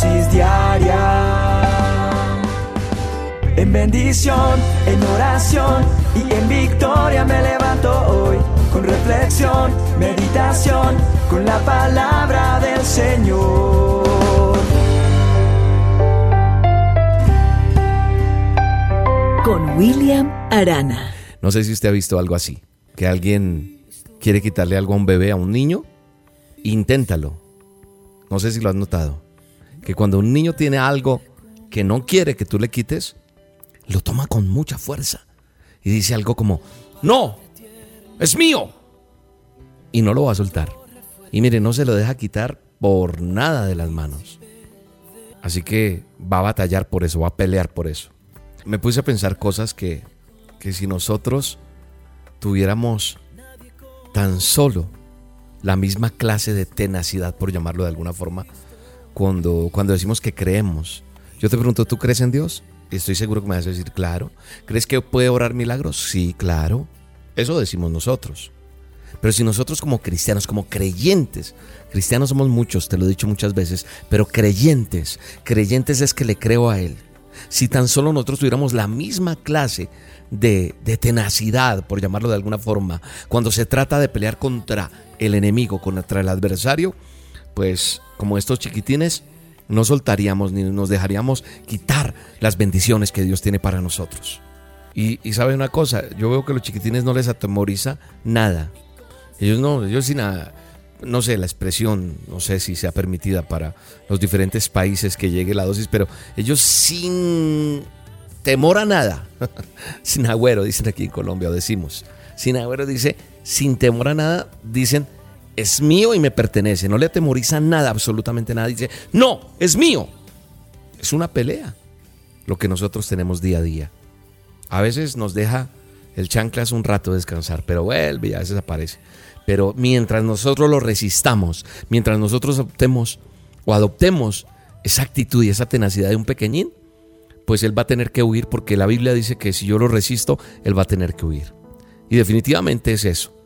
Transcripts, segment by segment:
dosis diaria. En bendición, en oración y en victoria me levanto hoy. Con reflexión, meditación, con la palabra del Señor. Con William Arana. No sé si usted ha visto algo así, que alguien quiere quitarle algo a un bebé, a un niño, inténtalo. No sé si lo has notado, que cuando un niño tiene algo que no quiere que tú le quites, lo toma con mucha fuerza y dice algo como, no, es mío. Y no lo va a soltar. Y mire, no se lo deja quitar por nada de las manos. Así que va a batallar por eso, va a pelear por eso. Me puse a pensar cosas que, que si nosotros tuviéramos tan solo la misma clase de tenacidad, por llamarlo de alguna forma, cuando, cuando decimos que creemos. Yo te pregunto, ¿tú crees en Dios? Estoy seguro que me vas a decir, claro. ¿Crees que puede orar milagros? Sí, claro. Eso decimos nosotros. Pero si nosotros como cristianos, como creyentes, cristianos somos muchos, te lo he dicho muchas veces, pero creyentes, creyentes es que le creo a Él. Si tan solo nosotros tuviéramos la misma clase de, de tenacidad, por llamarlo de alguna forma, cuando se trata de pelear contra el enemigo, contra el adversario, pues como estos chiquitines, no soltaríamos ni nos dejaríamos quitar las bendiciones que Dios tiene para nosotros. Y, sabe una cosa, yo veo que los chiquitines no les atemoriza nada. Ellos no, ellos sin nada, no sé, la expresión, no sé si sea permitida para los diferentes países que llegue la dosis, pero ellos sin temor a nada, sin agüero, dicen aquí en Colombia, decimos, sin agüero dice, sin temor a nada, dicen, es mío y me pertenece. No le atemoriza nada, absolutamente nada. Dice, no, es mío. Es una pelea lo que nosotros tenemos día a día. A veces nos deja el chanclas un rato descansar, pero vuelve y a veces aparece. Pero mientras nosotros lo resistamos, mientras nosotros optemos o adoptemos esa actitud y esa tenacidad de un pequeñín, pues él va a tener que huir porque la Biblia dice que si yo lo resisto, él va a tener que huir. Y definitivamente es eso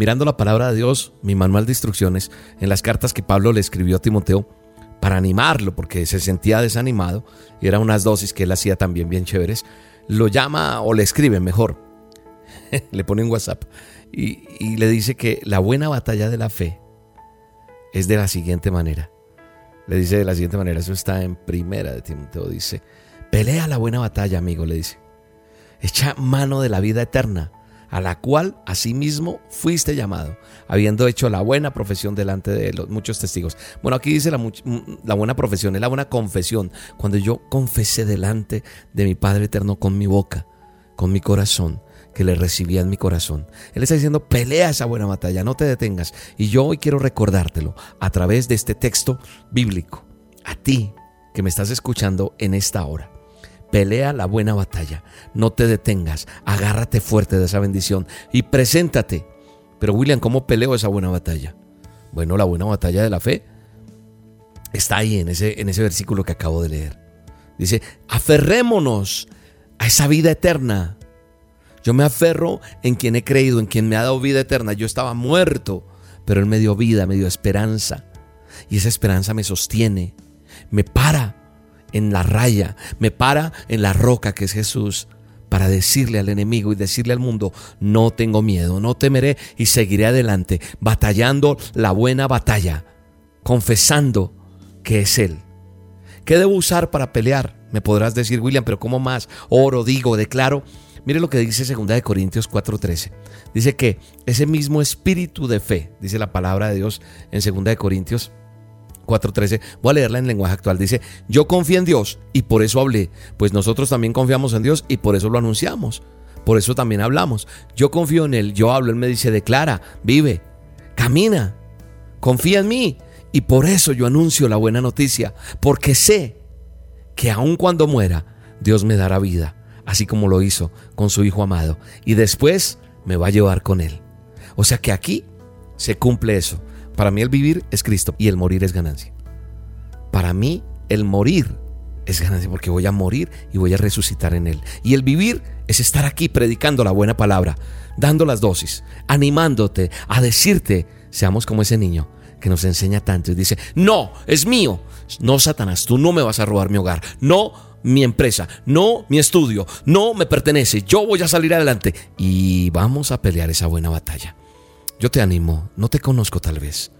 mirando la palabra de Dios, mi manual de instrucciones, en las cartas que Pablo le escribió a Timoteo, para animarlo, porque se sentía desanimado, y eran unas dosis que él hacía también bien chéveres, lo llama o le escribe mejor, le pone en WhatsApp, y, y le dice que la buena batalla de la fe es de la siguiente manera. Le dice de la siguiente manera, eso está en primera de Timoteo, dice, pelea la buena batalla, amigo, le dice. Echa mano de la vida eterna a la cual asimismo fuiste llamado, habiendo hecho la buena profesión delante de los muchos testigos. Bueno, aquí dice la, la, buena profesión, es la buena confesión, cuando yo confesé delante de mi Padre eterno con mi boca, con mi corazón, que le recibía en mi corazón. Él está diciendo, pelea esa buena batalla, no te detengas. Y yo hoy quiero recordártelo a través de este texto bíblico, a ti que me estás escuchando en esta hora. Pelea la buena batalla. No te detengas. Agárrate fuerte de esa bendición y preséntate. Pero William, ¿cómo peleo esa buena batalla? Bueno, la buena batalla de la fe está ahí en ese, en ese versículo que acabo de leer. Dice, aferrémonos a esa vida eterna. Yo me aferro en quien he creído, en quien me ha dado vida eterna. Yo estaba muerto, pero Él me dio vida, me dio esperanza. Y esa esperanza me sostiene, me para en la raya, me para en la roca que es Jesús para decirle al enemigo y decirle al mundo, no tengo miedo, no temeré y seguiré adelante, batallando la buena batalla, confesando que es Él. ¿Qué debo usar para pelear? Me podrás decir, William, pero ¿cómo más? Oro, digo, declaro. Mire lo que dice 2 de Corintios 4:13. Dice que ese mismo espíritu de fe, dice la palabra de Dios en 2 de Corintios 4.13, voy a leerla en lenguaje actual, dice, yo confío en Dios y por eso hablé, pues nosotros también confiamos en Dios y por eso lo anunciamos, por eso también hablamos, yo confío en Él, yo hablo, Él me dice, declara, vive, camina, confía en mí. Y por eso yo anuncio la buena noticia, porque sé que aun cuando muera, Dios me dará vida, así como lo hizo con su Hijo amado, y después me va a llevar con Él. O sea que aquí se cumple eso. Para mí el vivir es Cristo y el morir es ganancia. Para mí el morir es ganancia porque voy a morir y voy a resucitar en Él. Y el vivir es estar aquí predicando la buena palabra, dando las dosis, animándote a decirte, seamos como ese niño que nos enseña tanto y dice, no, es mío. No, Satanás, tú no me vas a robar mi hogar. No, mi empresa. No, mi estudio. No, me pertenece. Yo voy a salir adelante. Y vamos a pelear esa buena batalla. Yo te animo, no te conozco tal vez,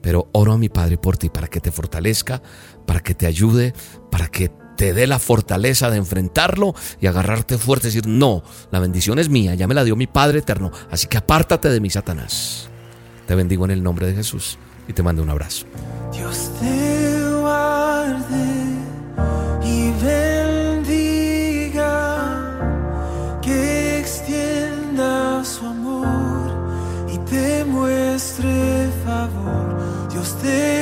pero oro a mi Padre por ti para que te fortalezca, para que te ayude, para que te dé la fortaleza de enfrentarlo y agarrarte fuerte decir, no, la bendición es mía, ya me la dio mi Padre eterno, así que apártate de mí, Satanás. Te bendigo en el nombre de Jesús y te mando un abrazo. Dios te guarde favor. Dios